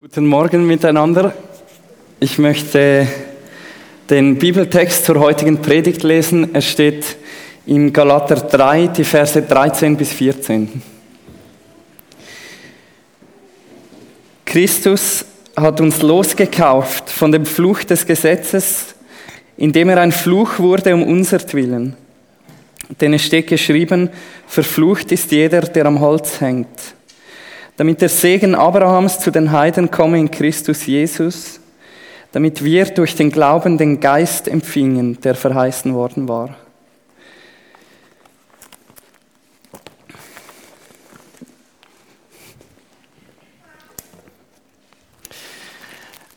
Guten Morgen miteinander. Ich möchte den Bibeltext zur heutigen Predigt lesen. Er steht in Galater 3, die Verse 13 bis 14. Christus hat uns losgekauft von dem Fluch des Gesetzes, indem er ein Fluch wurde um unsertwillen. Denn es steht geschrieben, verflucht ist jeder, der am Holz hängt damit der Segen Abrahams zu den Heiden komme in Christus Jesus, damit wir durch den Glauben den Geist empfingen, der verheißen worden war.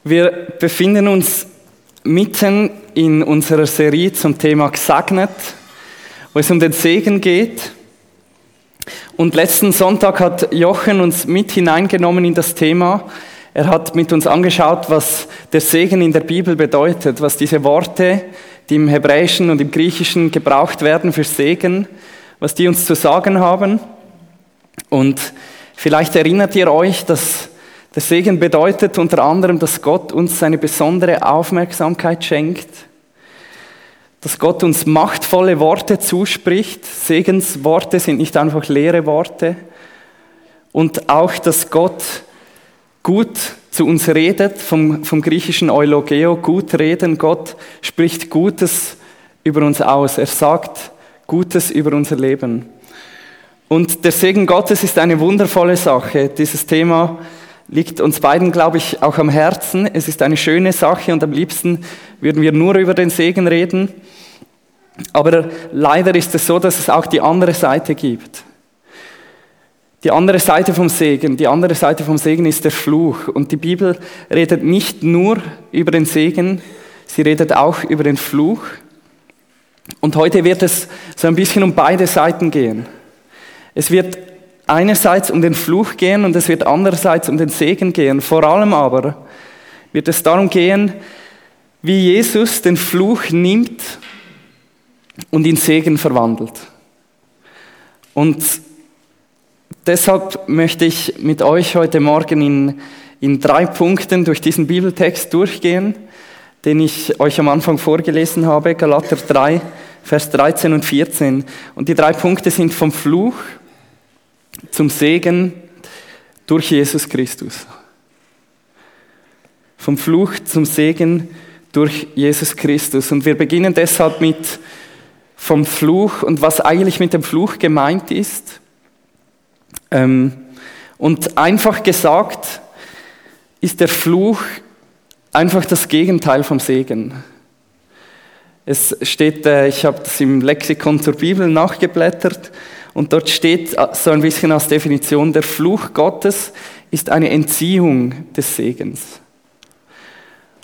Wir befinden uns mitten in unserer Serie zum Thema Gesegnet, wo es um den Segen geht. Und letzten Sonntag hat Jochen uns mit hineingenommen in das Thema. Er hat mit uns angeschaut, was der Segen in der Bibel bedeutet, was diese Worte, die im Hebräischen und im Griechischen gebraucht werden für Segen, was die uns zu sagen haben. Und vielleicht erinnert ihr euch, dass der Segen bedeutet unter anderem, dass Gott uns seine besondere Aufmerksamkeit schenkt dass Gott uns machtvolle Worte zuspricht. Segensworte sind nicht einfach leere Worte. Und auch, dass Gott gut zu uns redet, vom, vom griechischen Eulogeo, gut reden. Gott spricht Gutes über uns aus. Er sagt Gutes über unser Leben. Und der Segen Gottes ist eine wundervolle Sache. Dieses Thema liegt uns beiden, glaube ich, auch am Herzen. Es ist eine schöne Sache und am liebsten würden wir nur über den Segen reden. Aber leider ist es so, dass es auch die andere Seite gibt. Die andere Seite vom Segen, die andere Seite vom Segen ist der Fluch. Und die Bibel redet nicht nur über den Segen, sie redet auch über den Fluch. Und heute wird es so ein bisschen um beide Seiten gehen. Es wird einerseits um den Fluch gehen und es wird andererseits um den Segen gehen. Vor allem aber wird es darum gehen, wie Jesus den Fluch nimmt und in Segen verwandelt. Und deshalb möchte ich mit euch heute Morgen in, in drei Punkten durch diesen Bibeltext durchgehen, den ich euch am Anfang vorgelesen habe, Galater 3, Vers 13 und 14. Und die drei Punkte sind vom Fluch zum Segen durch Jesus Christus. Vom Fluch zum Segen durch Jesus Christus. Und wir beginnen deshalb mit vom Fluch und was eigentlich mit dem Fluch gemeint ist. Ähm, und einfach gesagt ist der Fluch einfach das Gegenteil vom Segen. Es steht, äh, ich habe das im Lexikon zur Bibel nachgeblättert und dort steht äh, so ein bisschen als Definition, der Fluch Gottes ist eine Entziehung des Segens.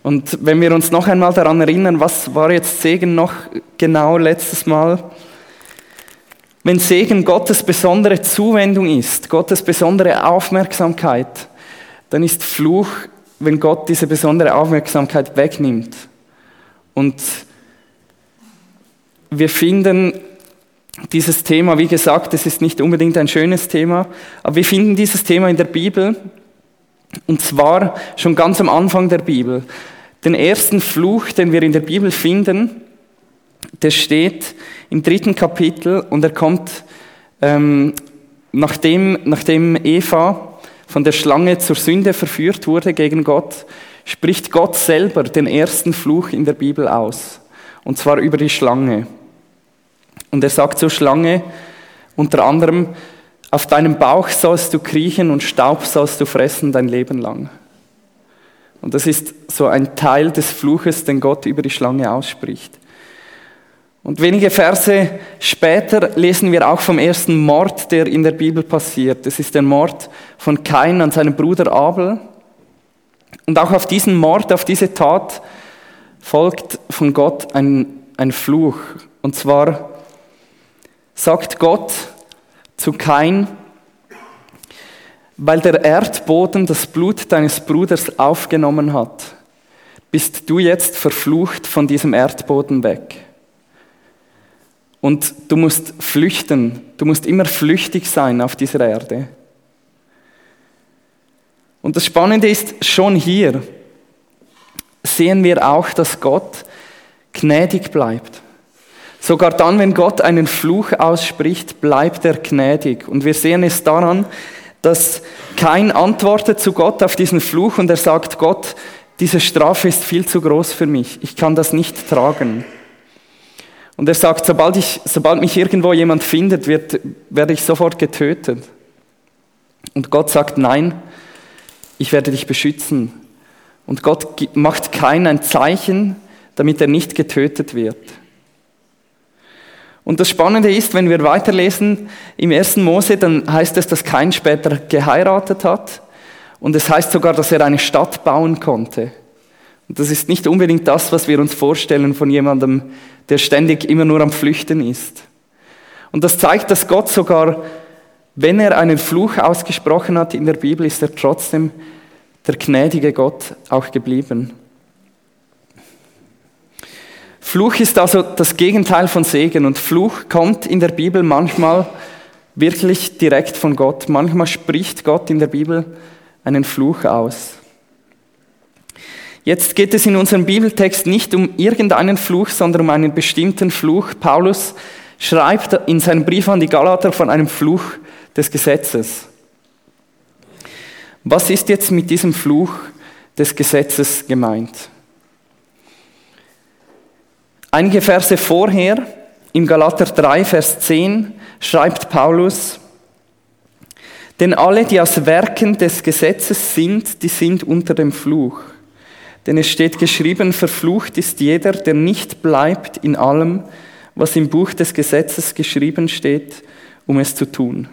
Und wenn wir uns noch einmal daran erinnern, was war jetzt Segen noch genau letztes Mal? Wenn Segen Gottes besondere Zuwendung ist, Gottes besondere Aufmerksamkeit, dann ist Fluch, wenn Gott diese besondere Aufmerksamkeit wegnimmt. Und wir finden dieses Thema, wie gesagt, es ist nicht unbedingt ein schönes Thema, aber wir finden dieses Thema in der Bibel und zwar schon ganz am Anfang der Bibel. Den ersten Fluch, den wir in der Bibel finden, der steht im dritten Kapitel und er kommt, ähm, nachdem, nachdem Eva von der Schlange zur Sünde verführt wurde gegen Gott, spricht Gott selber den ersten Fluch in der Bibel aus. Und zwar über die Schlange. Und er sagt zur Schlange unter anderem, auf deinem Bauch sollst du kriechen und Staub sollst du fressen dein Leben lang. Und das ist so ein Teil des Fluches, den Gott über die Schlange ausspricht. Und wenige Verse später lesen wir auch vom ersten Mord, der in der Bibel passiert. Das ist der Mord von Kain an seinem Bruder Abel. Und auch auf diesen Mord, auf diese Tat folgt von Gott ein, ein Fluch. Und zwar sagt Gott zu Kain, weil der Erdboden das Blut deines Bruders aufgenommen hat, bist du jetzt verflucht von diesem Erdboden weg. Und du musst flüchten, du musst immer flüchtig sein auf dieser Erde. Und das Spannende ist, schon hier sehen wir auch, dass Gott gnädig bleibt. Sogar dann, wenn Gott einen Fluch ausspricht, bleibt er gnädig. Und wir sehen es daran, dass kein antwortet zu Gott auf diesen Fluch und er sagt, Gott, diese Strafe ist viel zu groß für mich. Ich kann das nicht tragen. Und er sagt, sobald, ich, sobald mich irgendwo jemand findet, wird, werde ich sofort getötet. Und Gott sagt, nein, ich werde dich beschützen. Und Gott macht kein ein Zeichen, damit er nicht getötet wird. Und das Spannende ist, wenn wir weiterlesen im ersten Mose, dann heißt es, dass Kain später geheiratet hat. Und es heißt sogar, dass er eine Stadt bauen konnte. Und das ist nicht unbedingt das, was wir uns vorstellen von jemandem, der ständig immer nur am Flüchten ist. Und das zeigt, dass Gott sogar, wenn er einen Fluch ausgesprochen hat in der Bibel, ist er trotzdem der gnädige Gott auch geblieben. Fluch ist also das Gegenteil von Segen und Fluch kommt in der Bibel manchmal wirklich direkt von Gott. Manchmal spricht Gott in der Bibel einen Fluch aus. Jetzt geht es in unserem Bibeltext nicht um irgendeinen Fluch, sondern um einen bestimmten Fluch. Paulus schreibt in seinem Brief an die Galater von einem Fluch des Gesetzes. Was ist jetzt mit diesem Fluch des Gesetzes gemeint? Einige Verse vorher, im Galater 3, Vers 10, schreibt Paulus, denn alle, die aus Werken des Gesetzes sind, die sind unter dem Fluch. Denn es steht geschrieben, verflucht ist jeder, der nicht bleibt in allem, was im Buch des Gesetzes geschrieben steht, um es zu tun.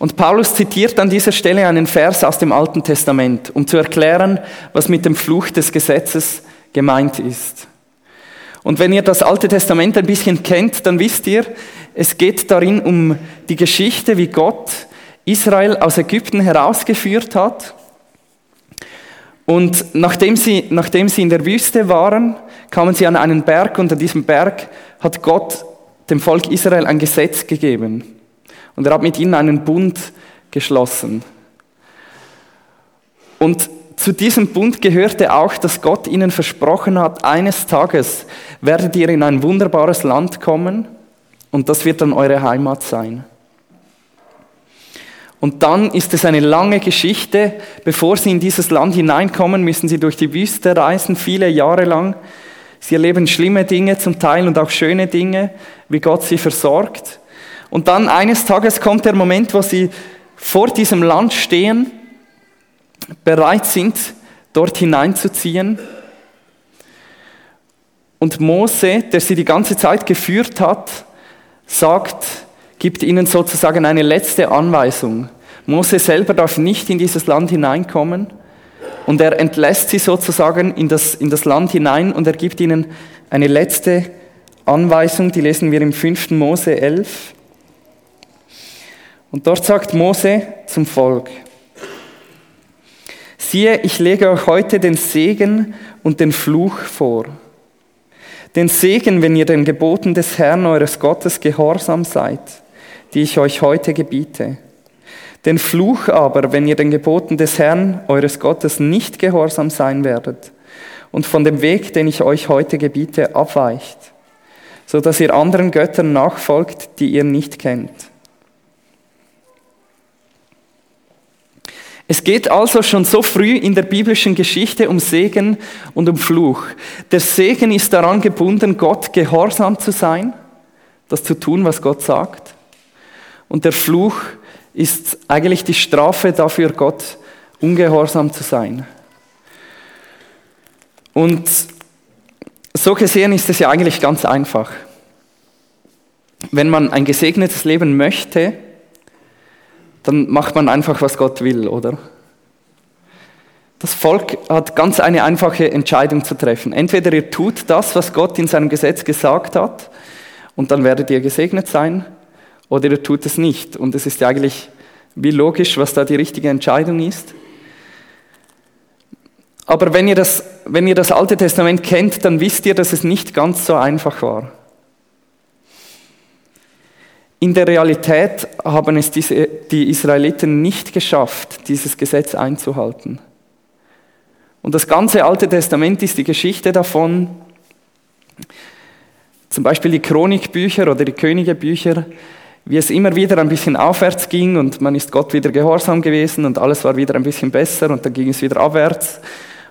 Und Paulus zitiert an dieser Stelle einen Vers aus dem Alten Testament, um zu erklären, was mit dem Fluch des Gesetzes gemeint ist. Und wenn ihr das Alte Testament ein bisschen kennt, dann wisst ihr, es geht darin um die Geschichte, wie Gott Israel aus Ägypten herausgeführt hat. Und nachdem sie, nachdem sie in der Wüste waren, kamen sie an einen Berg und an diesem Berg hat Gott dem Volk Israel ein Gesetz gegeben. Und er hat mit ihnen einen Bund geschlossen. Und zu diesem Bund gehörte auch, dass Gott ihnen versprochen hat, eines Tages werdet ihr in ein wunderbares Land kommen und das wird dann eure Heimat sein. Und dann ist es eine lange Geschichte. Bevor sie in dieses Land hineinkommen, müssen sie durch die Wüste reisen, viele Jahre lang. Sie erleben schlimme Dinge zum Teil und auch schöne Dinge, wie Gott sie versorgt. Und dann eines Tages kommt der Moment, wo sie vor diesem Land stehen, bereit sind, dort hineinzuziehen. Und Mose, der sie die ganze Zeit geführt hat, sagt, gibt ihnen sozusagen eine letzte Anweisung. Mose selber darf nicht in dieses Land hineinkommen und er entlässt sie sozusagen in das, in das Land hinein und er gibt ihnen eine letzte Anweisung, die lesen wir im 5. Mose 11. Und dort sagt Mose zum Volk, siehe, ich lege euch heute den Segen und den Fluch vor. Den Segen, wenn ihr den Geboten des Herrn eures Gottes gehorsam seid, die ich euch heute gebiete. Den Fluch aber, wenn ihr den Geboten des Herrn eures Gottes nicht gehorsam sein werdet und von dem Weg, den ich euch heute gebiete, abweicht, so dass ihr anderen Göttern nachfolgt, die ihr nicht kennt. Es geht also schon so früh in der biblischen Geschichte um Segen und um Fluch. Der Segen ist daran gebunden, Gott gehorsam zu sein, das zu tun, was Gott sagt. Und der Fluch ist eigentlich die Strafe dafür, Gott ungehorsam zu sein. Und so gesehen ist es ja eigentlich ganz einfach. Wenn man ein gesegnetes Leben möchte, dann macht man einfach, was Gott will, oder? Das Volk hat ganz eine einfache Entscheidung zu treffen. Entweder ihr tut das, was Gott in seinem Gesetz gesagt hat, und dann werdet ihr gesegnet sein, oder ihr tut es nicht. Und es ist eigentlich wie logisch, was da die richtige Entscheidung ist. Aber wenn ihr, das, wenn ihr das Alte Testament kennt, dann wisst ihr, dass es nicht ganz so einfach war. In der Realität haben es diese, die Israeliten nicht geschafft, dieses Gesetz einzuhalten. Und das ganze Alte Testament ist die Geschichte davon, zum Beispiel die Chronikbücher oder die Königebücher, wie es immer wieder ein bisschen aufwärts ging und man ist Gott wieder gehorsam gewesen und alles war wieder ein bisschen besser und dann ging es wieder abwärts.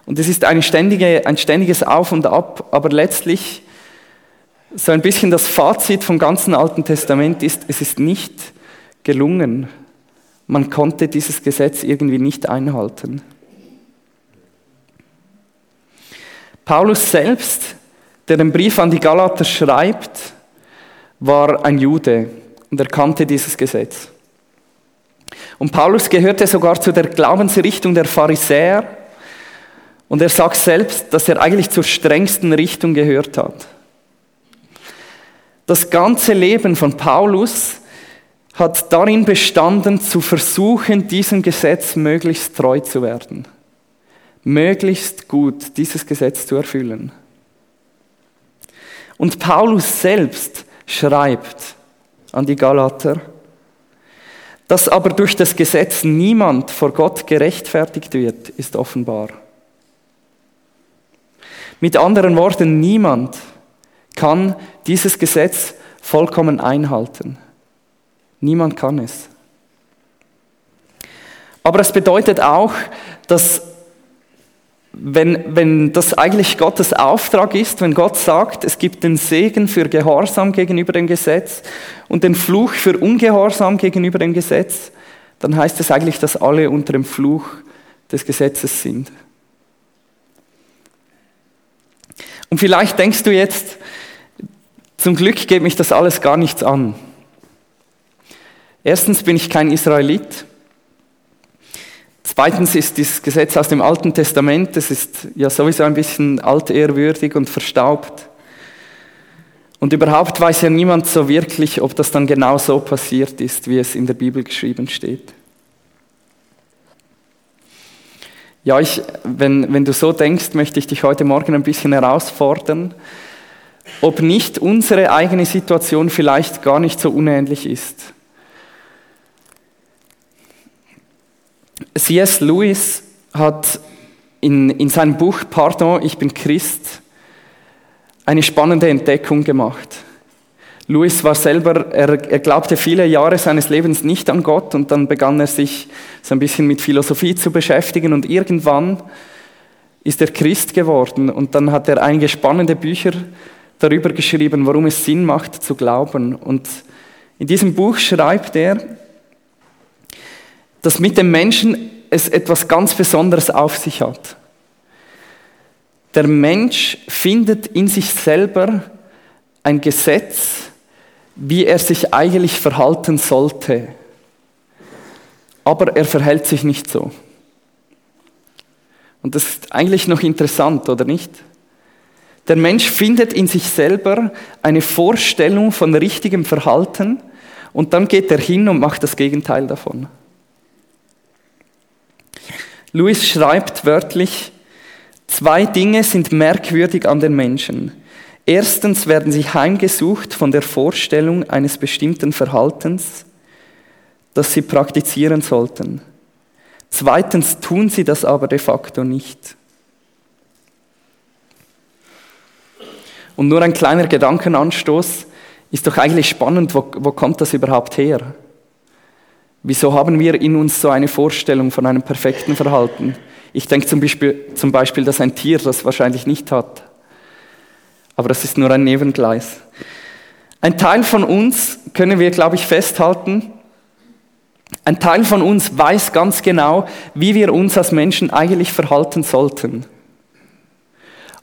Und es ist eine ständige, ein ständiges Auf und Ab, aber letztlich so ein bisschen das Fazit vom ganzen Alten Testament ist, es ist nicht gelungen. Man konnte dieses Gesetz irgendwie nicht einhalten. Paulus selbst, der den Brief an die Galater schreibt, war ein Jude und er kannte dieses Gesetz. Und Paulus gehörte sogar zu der Glaubensrichtung der Pharisäer und er sagt selbst, dass er eigentlich zur strengsten Richtung gehört hat. Das ganze Leben von Paulus hat darin bestanden, zu versuchen, diesem Gesetz möglichst treu zu werden. Möglichst gut dieses Gesetz zu erfüllen. Und Paulus selbst schreibt, an die Galater, dass aber durch das Gesetz niemand vor Gott gerechtfertigt wird, ist offenbar. Mit anderen Worten, niemand kann dieses Gesetz vollkommen einhalten. Niemand kann es. Aber es bedeutet auch, dass wenn, wenn das eigentlich Gottes Auftrag ist, wenn Gott sagt, es gibt den Segen für Gehorsam gegenüber dem Gesetz und den Fluch für Ungehorsam gegenüber dem Gesetz, dann heißt es eigentlich, dass alle unter dem Fluch des Gesetzes sind. Und vielleicht denkst du jetzt, zum Glück geht mich das alles gar nichts an. Erstens bin ich kein Israelit. Zweitens ist dieses Gesetz aus dem Alten Testament, das ist ja sowieso ein bisschen altehrwürdig und verstaubt. Und überhaupt weiß ja niemand so wirklich, ob das dann genau so passiert ist, wie es in der Bibel geschrieben steht. Ja, ich, wenn, wenn du so denkst, möchte ich dich heute Morgen ein bisschen herausfordern, ob nicht unsere eigene Situation vielleicht gar nicht so unähnlich ist. C.S. Lewis hat in, in seinem Buch Pardon, ich bin Christ, eine spannende Entdeckung gemacht. Lewis war selber, er, er glaubte viele Jahre seines Lebens nicht an Gott und dann begann er sich so ein bisschen mit Philosophie zu beschäftigen und irgendwann ist er Christ geworden und dann hat er einige spannende Bücher darüber geschrieben, warum es Sinn macht zu glauben. Und in diesem Buch schreibt er, dass mit dem Menschen es etwas ganz Besonderes auf sich hat. Der Mensch findet in sich selber ein Gesetz, wie er sich eigentlich verhalten sollte. Aber er verhält sich nicht so. Und das ist eigentlich noch interessant, oder nicht? Der Mensch findet in sich selber eine Vorstellung von richtigem Verhalten und dann geht er hin und macht das Gegenteil davon. Louis schreibt wörtlich, zwei Dinge sind merkwürdig an den Menschen. Erstens werden sie heimgesucht von der Vorstellung eines bestimmten Verhaltens, das sie praktizieren sollten. Zweitens tun sie das aber de facto nicht. Und nur ein kleiner Gedankenanstoß ist doch eigentlich spannend, wo, wo kommt das überhaupt her? Wieso haben wir in uns so eine Vorstellung von einem perfekten Verhalten? Ich denke zum Beispiel, zum Beispiel, dass ein Tier das wahrscheinlich nicht hat. Aber das ist nur ein Nebengleis. Ein Teil von uns, können wir, glaube ich, festhalten, ein Teil von uns weiß ganz genau, wie wir uns als Menschen eigentlich verhalten sollten.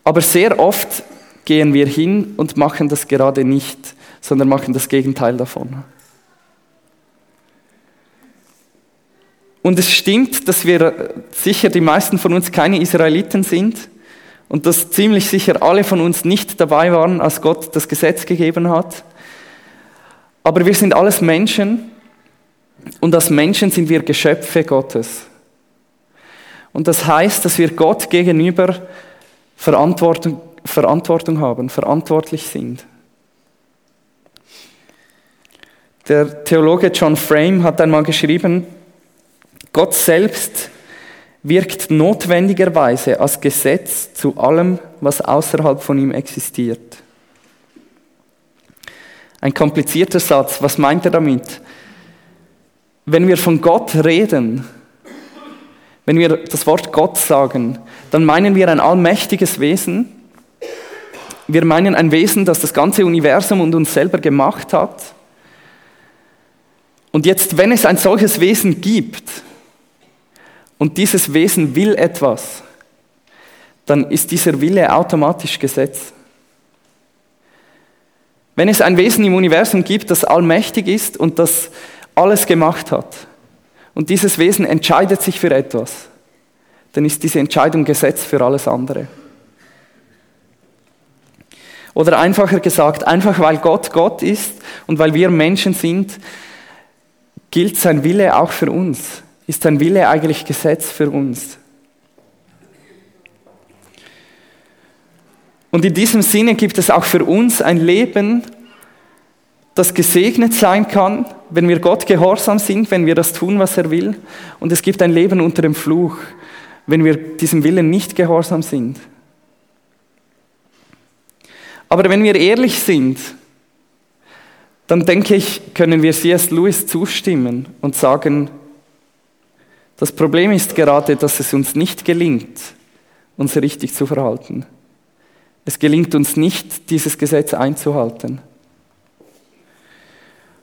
Aber sehr oft gehen wir hin und machen das gerade nicht, sondern machen das Gegenteil davon. Und es stimmt, dass wir sicher die meisten von uns keine Israeliten sind und dass ziemlich sicher alle von uns nicht dabei waren, als Gott das Gesetz gegeben hat. Aber wir sind alles Menschen und als Menschen sind wir Geschöpfe Gottes. Und das heißt, dass wir Gott gegenüber Verantwortung, Verantwortung haben, verantwortlich sind. Der Theologe John Frame hat einmal geschrieben, Gott selbst wirkt notwendigerweise als Gesetz zu allem, was außerhalb von ihm existiert. Ein komplizierter Satz. Was meint er damit? Wenn wir von Gott reden, wenn wir das Wort Gott sagen, dann meinen wir ein allmächtiges Wesen. Wir meinen ein Wesen, das das ganze Universum und uns selber gemacht hat. Und jetzt, wenn es ein solches Wesen gibt und dieses Wesen will etwas, dann ist dieser Wille automatisch Gesetz. Wenn es ein Wesen im Universum gibt, das allmächtig ist und das alles gemacht hat, und dieses Wesen entscheidet sich für etwas, dann ist diese Entscheidung Gesetz für alles andere. Oder einfacher gesagt, einfach weil Gott Gott ist und weil wir Menschen sind, gilt sein Wille auch für uns. Ist sein Wille eigentlich Gesetz für uns? Und in diesem Sinne gibt es auch für uns ein Leben, das gesegnet sein kann, wenn wir Gott gehorsam sind, wenn wir das tun, was er will. Und es gibt ein Leben unter dem Fluch, wenn wir diesem Willen nicht gehorsam sind. Aber wenn wir ehrlich sind, dann denke ich, können wir C.S. Lewis zustimmen und sagen, das Problem ist gerade, dass es uns nicht gelingt, uns richtig zu verhalten. Es gelingt uns nicht, dieses Gesetz einzuhalten.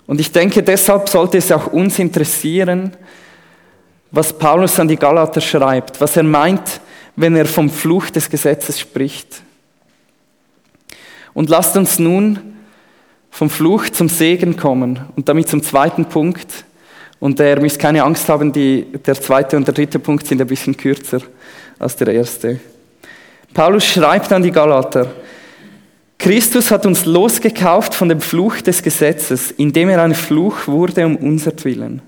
Und ich denke, deshalb sollte es auch uns interessieren, was Paulus an die Galater schreibt, was er meint, wenn er vom Fluch des Gesetzes spricht. Und lasst uns nun vom Fluch zum Segen kommen und damit zum zweiten Punkt. Und ihr müsst keine Angst haben, die, der zweite und der dritte Punkt sind ein bisschen kürzer als der erste. Paulus schreibt an die Galater, Christus hat uns losgekauft von dem Fluch des Gesetzes, indem er ein Fluch wurde um unsertwillen.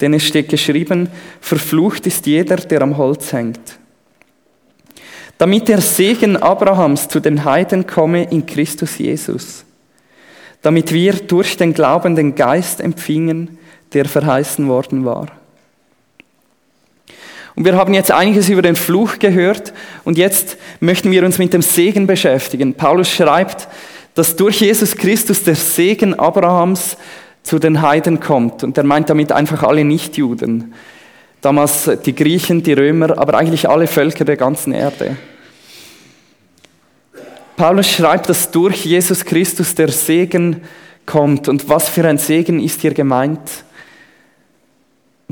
Denn es steht geschrieben, verflucht ist jeder, der am Holz hängt. Damit der Segen Abrahams zu den Heiden komme in Christus Jesus. Damit wir durch den Glauben den Geist empfingen, der verheißen worden war. Und wir haben jetzt einiges über den Fluch gehört und jetzt möchten wir uns mit dem Segen beschäftigen. Paulus schreibt, dass durch Jesus Christus der Segen Abrahams zu den Heiden kommt. Und er meint damit einfach alle Nichtjuden. Damals die Griechen, die Römer, aber eigentlich alle Völker der ganzen Erde. Paulus schreibt, dass durch Jesus Christus der Segen kommt. Und was für ein Segen ist hier gemeint?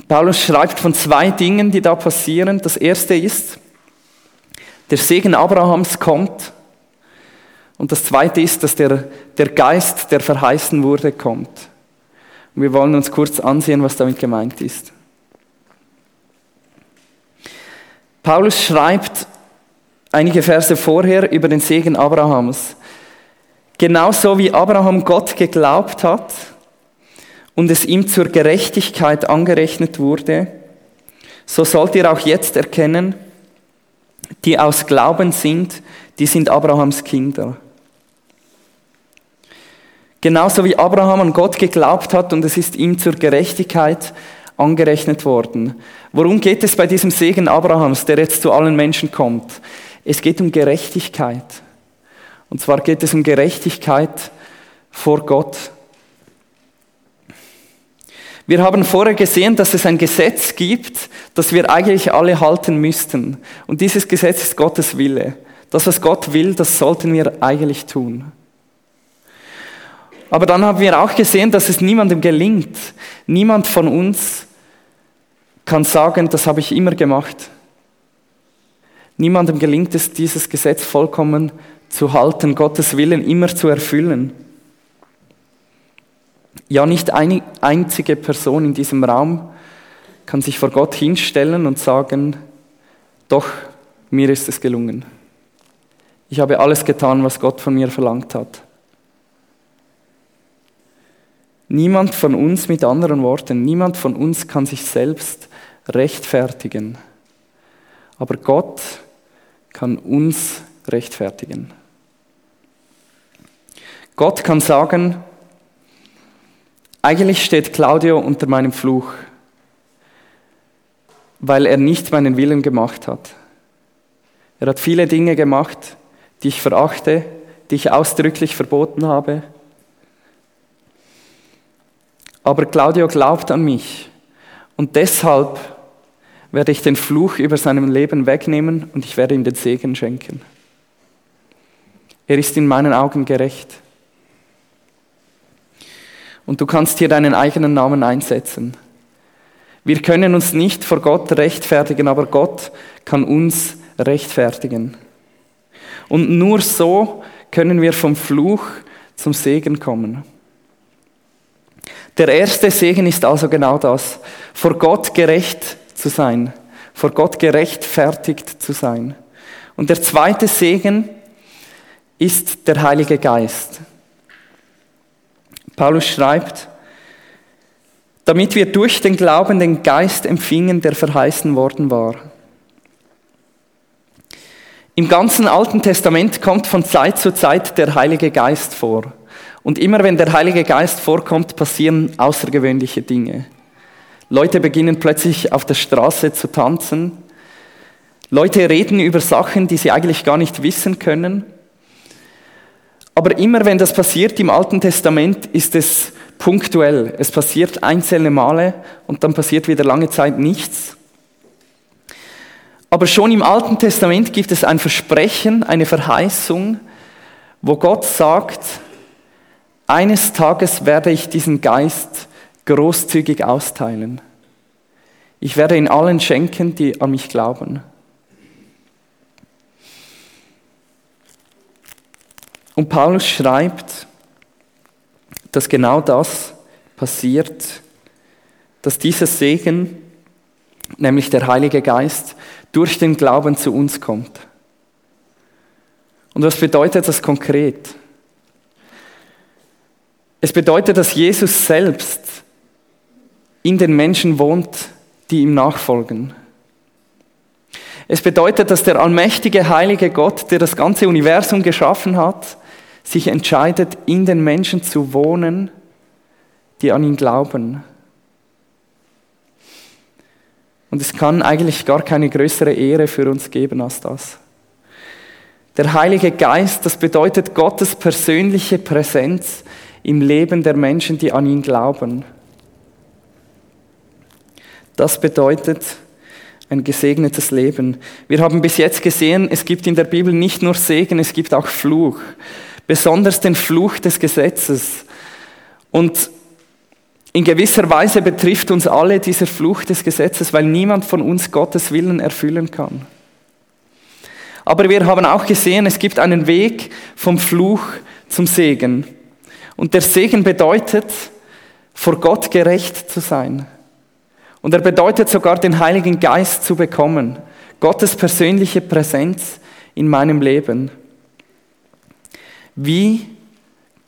Paulus schreibt von zwei Dingen, die da passieren. Das erste ist, der Segen Abrahams kommt. Und das zweite ist, dass der, der Geist, der verheißen wurde, kommt. Und wir wollen uns kurz ansehen, was damit gemeint ist. Paulus schreibt einige Verse vorher über den Segen Abrahams. Genauso wie Abraham Gott geglaubt hat, und es ihm zur Gerechtigkeit angerechnet wurde, so sollt ihr auch jetzt erkennen, die aus Glauben sind, die sind Abrahams Kinder. Genauso wie Abraham an Gott geglaubt hat und es ist ihm zur Gerechtigkeit angerechnet worden. Worum geht es bei diesem Segen Abrahams, der jetzt zu allen Menschen kommt? Es geht um Gerechtigkeit. Und zwar geht es um Gerechtigkeit vor Gott. Wir haben vorher gesehen, dass es ein Gesetz gibt, das wir eigentlich alle halten müssten. Und dieses Gesetz ist Gottes Wille. Das, was Gott will, das sollten wir eigentlich tun. Aber dann haben wir auch gesehen, dass es niemandem gelingt. Niemand von uns kann sagen, das habe ich immer gemacht. Niemandem gelingt es, dieses Gesetz vollkommen zu halten, Gottes Willen immer zu erfüllen. Ja, nicht eine einzige Person in diesem Raum kann sich vor Gott hinstellen und sagen, doch, mir ist es gelungen. Ich habe alles getan, was Gott von mir verlangt hat. Niemand von uns, mit anderen Worten, niemand von uns kann sich selbst rechtfertigen. Aber Gott kann uns rechtfertigen. Gott kann sagen, Eigentlich steht Claudio unter meinem Fluch, weil er nicht meinen Willen gemacht hat. Er hat viele Dinge gemacht, die ich verachte, die ich ausdrücklich verboten habe. Aber Claudio glaubt an mich und deshalb werde ich den Fluch über seinem Leben wegnehmen und ich werde ihm den Segen schenken. Er ist in meinen Augen gerecht. Und du kannst hier deinen eigenen Namen einsetzen. Wir können uns nicht vor Gott rechtfertigen, aber Gott kann uns rechtfertigen. Und nur so können wir vom Fluch zum Segen kommen. Der erste Segen ist also genau das, vor Gott gerecht zu sein, vor Gott gerechtfertigt zu sein. Und der zweite Segen ist der Heilige Geist. Paulus schreibt, damit wir durch den Glauben den Geist empfingen, der verheißen worden war. Im ganzen Alten Testament kommt von Zeit zu Zeit der Heilige Geist vor. Und immer wenn der Heilige Geist vorkommt, passieren außergewöhnliche Dinge. Leute beginnen plötzlich auf der Straße zu tanzen. Leute reden über Sachen, die sie eigentlich gar nicht wissen können. Aber immer wenn das passiert im Alten Testament, ist es punktuell. Es passiert einzelne Male und dann passiert wieder lange Zeit nichts. Aber schon im Alten Testament gibt es ein Versprechen, eine Verheißung, wo Gott sagt, eines Tages werde ich diesen Geist großzügig austeilen. Ich werde ihn allen schenken, die an mich glauben. Und Paulus schreibt, dass genau das passiert, dass dieser Segen, nämlich der Heilige Geist, durch den Glauben zu uns kommt. Und was bedeutet das konkret? Es bedeutet, dass Jesus selbst in den Menschen wohnt, die ihm nachfolgen. Es bedeutet, dass der allmächtige, heilige Gott, der das ganze Universum geschaffen hat, sich entscheidet, in den Menschen zu wohnen, die an ihn glauben. Und es kann eigentlich gar keine größere Ehre für uns geben als das. Der Heilige Geist, das bedeutet Gottes persönliche Präsenz im Leben der Menschen, die an ihn glauben. Das bedeutet ein gesegnetes Leben. Wir haben bis jetzt gesehen, es gibt in der Bibel nicht nur Segen, es gibt auch Fluch. Besonders den Fluch des Gesetzes. Und in gewisser Weise betrifft uns alle dieser Fluch des Gesetzes, weil niemand von uns Gottes Willen erfüllen kann. Aber wir haben auch gesehen, es gibt einen Weg vom Fluch zum Segen. Und der Segen bedeutet, vor Gott gerecht zu sein. Und er bedeutet sogar den Heiligen Geist zu bekommen. Gottes persönliche Präsenz in meinem Leben. Wie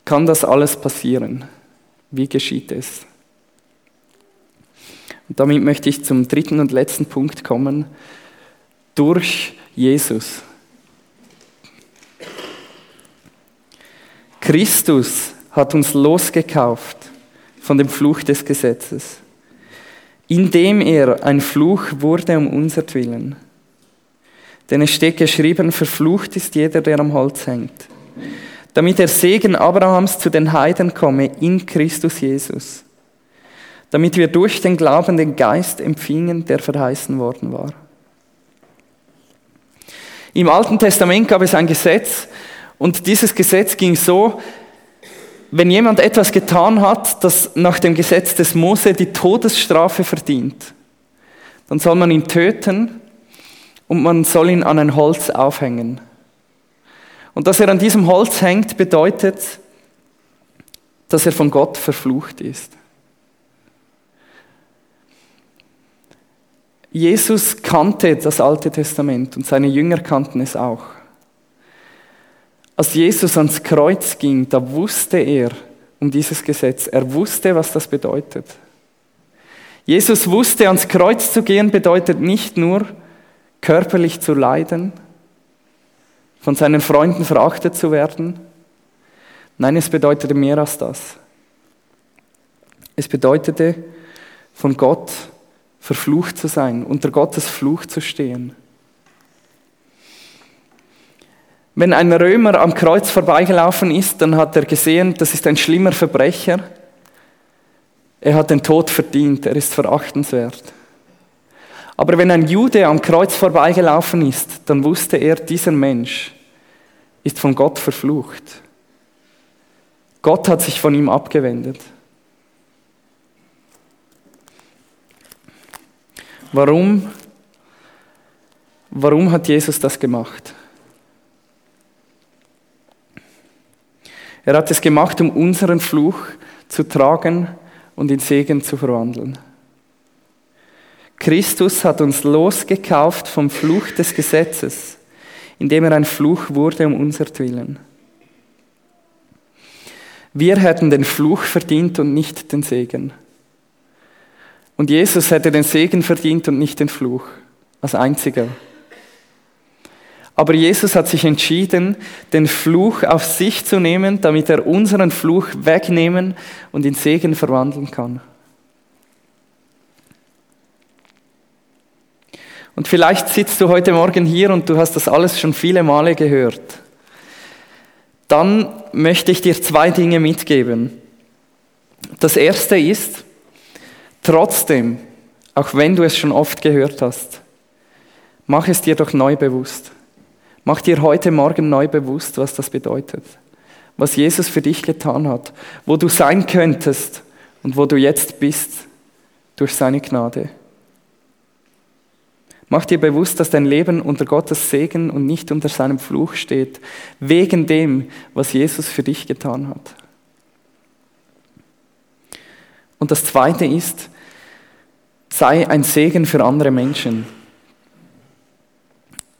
kann das alles passieren? Wie geschieht es? Und damit möchte ich zum dritten und letzten Punkt kommen. Durch Jesus. Christus hat uns losgekauft von dem Fluch des Gesetzes, indem er ein Fluch wurde um unsertwillen. Denn es steht geschrieben, verflucht ist jeder, der am Holz hängt, damit der Segen Abrahams zu den Heiden komme in Christus Jesus damit wir durch den Glauben den Geist empfingen, der verheißen worden war. Im Alten Testament gab es ein Gesetz und dieses Gesetz ging so, wenn jemand etwas getan hat, das nach dem Gesetz des Mose die Todesstrafe verdient, dann soll man ihn töten und man soll ihn an ein Holz aufhängen. Und dass er an diesem Holz hängt, bedeutet, dass er von Gott verflucht ist. Jesus kannte das Alte Testament und seine Jünger kannten es auch. Als Jesus ans Kreuz ging, da wusste er um dieses Gesetz. Er wusste, was das bedeutet. Jesus wusste, ans Kreuz zu gehen bedeutet nicht nur körperlich zu leiden, von seinen Freunden verachtet zu werden. Nein, es bedeutete mehr als das. Es bedeutete, von Gott verflucht zu sein, unter Gottes Fluch zu stehen. Wenn ein Römer am Kreuz vorbeigelaufen ist, dann hat er gesehen, das ist ein schlimmer Verbrecher. Er hat den Tod verdient, er ist verachtenswert. Aber wenn ein Jude am Kreuz vorbeigelaufen ist, dann wusste er, dieser Mensch ist von Gott verflucht. Gott hat sich von ihm abgewendet. Warum? Warum hat Jesus das gemacht? Er hat es gemacht, um unseren Fluch zu tragen und in Segen zu verwandeln. Christus hat uns losgekauft vom Fluch des Gesetzes, indem er ein Fluch wurde um unsertwillen. Wir hätten den Fluch verdient und nicht den Segen. Und Jesus hätte den Segen verdient und nicht den Fluch, als einziger. Aber Jesus hat sich entschieden, den Fluch auf sich zu nehmen, damit er unseren Fluch wegnehmen und in Segen verwandeln kann. Und vielleicht sitzt du heute Morgen hier und du hast das alles schon viele Male gehört. Dann möchte ich dir zwei Dinge mitgeben. Das erste ist, trotzdem, auch wenn du es schon oft gehört hast, mach es dir doch neu bewusst. Mach dir heute Morgen neu bewusst, was das bedeutet. Was Jesus für dich getan hat. Wo du sein könntest und wo du jetzt bist durch seine Gnade. Mach dir bewusst, dass dein Leben unter Gottes Segen und nicht unter seinem Fluch steht, wegen dem, was Jesus für dich getan hat. Und das Zweite ist, sei ein Segen für andere Menschen.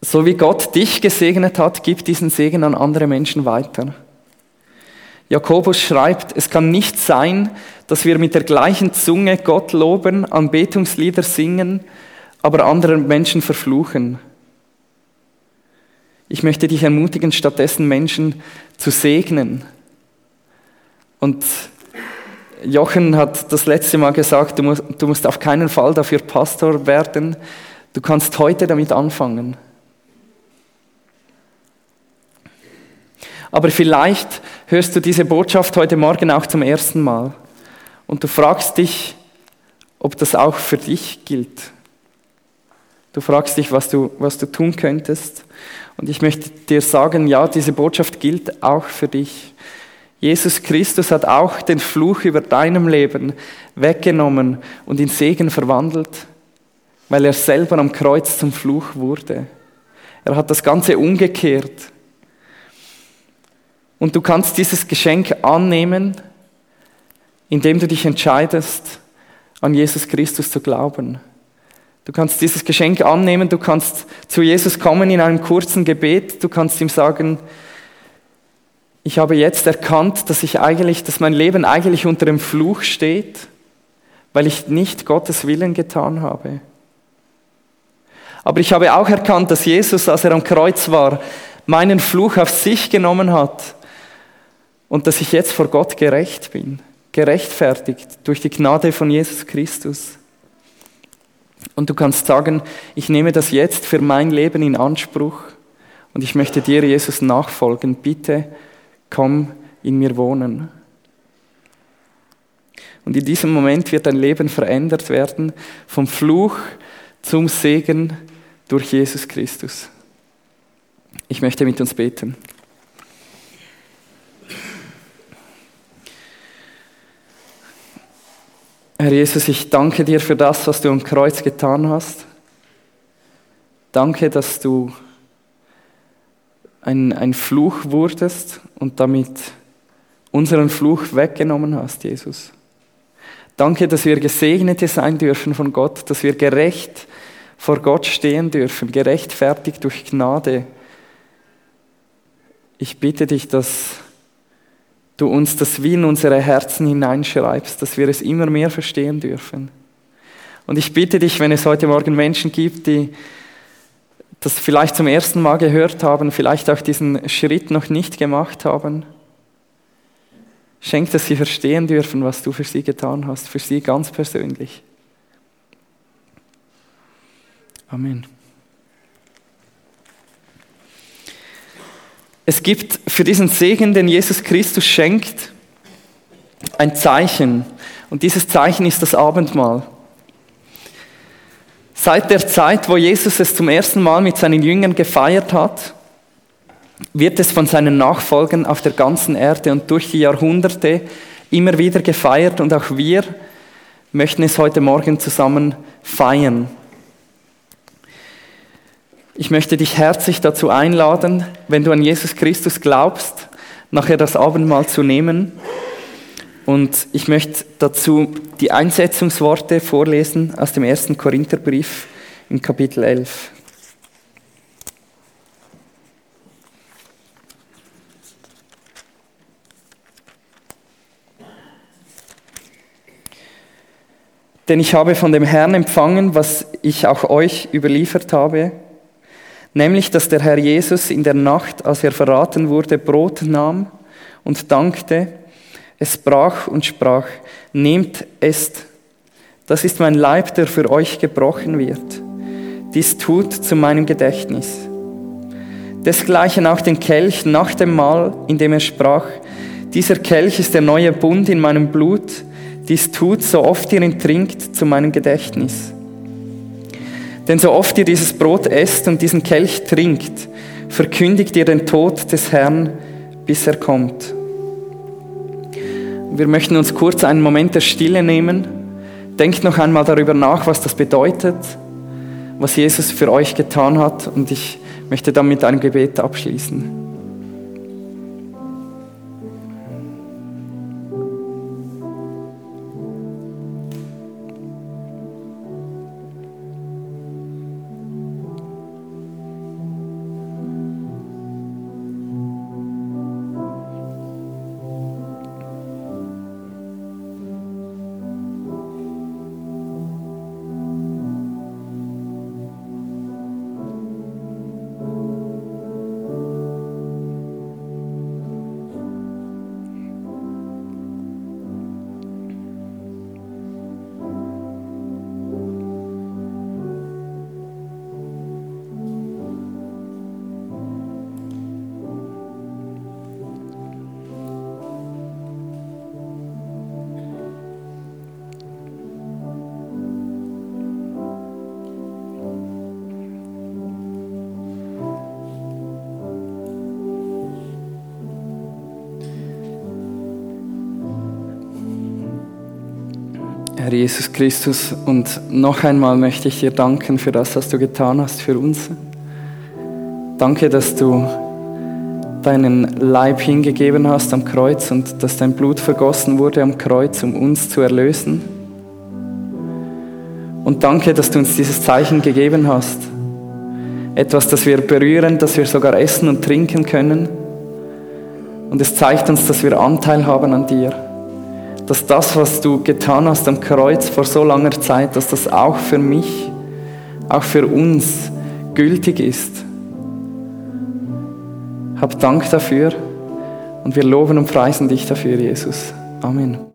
So wie Gott dich gesegnet hat, gib diesen Segen an andere Menschen weiter. Jakobus schreibt, es kann nicht sein, dass wir mit der gleichen Zunge Gott loben, Anbetungslieder singen, aber andere Menschen verfluchen. Ich möchte dich ermutigen, stattdessen Menschen zu segnen. Und Jochen hat das letzte Mal gesagt, du musst, du musst auf keinen Fall dafür Pastor werden. Du kannst heute damit anfangen. Aber vielleicht hörst du diese Botschaft heute Morgen auch zum ersten Mal und du fragst dich, ob das auch für dich gilt. Du fragst dich, was du, was du tun könntest. Und ich möchte dir sagen, ja, diese Botschaft gilt auch für dich. Jesus Christus hat auch den Fluch über deinem Leben weggenommen und in Segen verwandelt, weil er selber am Kreuz zum Fluch wurde. Er hat das Ganze umgekehrt. Und du kannst dieses Geschenk annehmen, indem du dich entscheidest, an Jesus Christus zu glauben. Du kannst dieses Geschenk annehmen, du kannst zu Jesus kommen in einem kurzen Gebet, du kannst ihm sagen, ich habe jetzt erkannt, dass ich eigentlich, dass mein Leben eigentlich unter dem Fluch steht, weil ich nicht Gottes Willen getan habe. Aber ich habe auch erkannt, dass Jesus, als er am Kreuz war, meinen Fluch auf sich genommen hat und dass ich jetzt vor Gott gerecht bin, gerechtfertigt durch die Gnade von Jesus Christus. Und du kannst sagen, ich nehme das jetzt für mein Leben in Anspruch und ich möchte dir, Jesus, nachfolgen. Bitte komm in mir wohnen. Und in diesem Moment wird dein Leben verändert werden, vom Fluch zum Segen durch Jesus Christus. Ich möchte mit uns beten. Herr Jesus, ich danke dir für das, was du am Kreuz getan hast. Danke, dass du ein, ein Fluch wurdest und damit unseren Fluch weggenommen hast, Jesus. Danke, dass wir Gesegnete sein dürfen von Gott, dass wir gerecht vor Gott stehen dürfen, gerechtfertigt durch Gnade. Ich bitte dich, dass du uns das wie in unsere Herzen hineinschreibst, dass wir es immer mehr verstehen dürfen. Und ich bitte dich, wenn es heute Morgen Menschen gibt, die das vielleicht zum ersten Mal gehört haben, vielleicht auch diesen Schritt noch nicht gemacht haben, Schenk, dass sie verstehen dürfen, was du für sie getan hast, für sie ganz persönlich. Amen. Es gibt für diesen Segen, den Jesus Christus schenkt, ein Zeichen. Und dieses Zeichen ist das Abendmahl. Seit der Zeit, wo Jesus es zum ersten Mal mit seinen Jüngern gefeiert hat, wird es von seinen Nachfolgern auf der ganzen Erde und durch die Jahrhunderte immer wieder gefeiert und auch wir möchten es heute Morgen zusammen feiern. Ich möchte dich herzlich dazu einladen, wenn du an Jesus Christus glaubst, nachher das Abendmahl zu nehmen. Und ich möchte dazu die Einsetzungsworte vorlesen aus dem ersten Korintherbrief in Kapitel 11. Denn ich habe von dem Herrn empfangen, was ich auch euch überliefert habe, nämlich dass der Herr Jesus in der Nacht, als er verraten wurde, Brot nahm und dankte, es brach und sprach, nehmt, esst, das ist mein Leib, der für euch gebrochen wird. Dies tut zu meinem Gedächtnis. Desgleichen auch den Kelch nach dem Mahl, in dem er sprach, dieser Kelch ist der neue Bund in meinem Blut, dies tut, so oft ihr ihn trinkt, zu meinem Gedächtnis. Denn so oft ihr dieses Brot esst und diesen Kelch trinkt, verkündigt ihr den Tod des Herrn, bis er kommt. Wir möchten uns kurz einen Moment der Stille nehmen. Denkt noch einmal darüber nach, was das bedeutet, was Jesus für euch getan hat. Und ich möchte dann mit einem Gebet abschließen. Herr Jesus Christus, und noch einmal möchte ich dir danken für das, was du getan hast für uns. Danke, dass du deinen Leib hingegeben hast am Kreuz und dass dein Blut vergossen wurde am Kreuz, um uns zu erlösen. Und danke, dass du uns dieses Zeichen gegeben hast. Etwas, das wir berühren, das wir sogar essen und trinken können. Und es zeigt uns, dass wir Anteil haben an dir dass das, was du getan hast am Kreuz vor so langer Zeit, dass das auch für mich, auch für uns gültig ist. Hab Dank dafür und wir loben und preisen dich dafür, Jesus. Amen.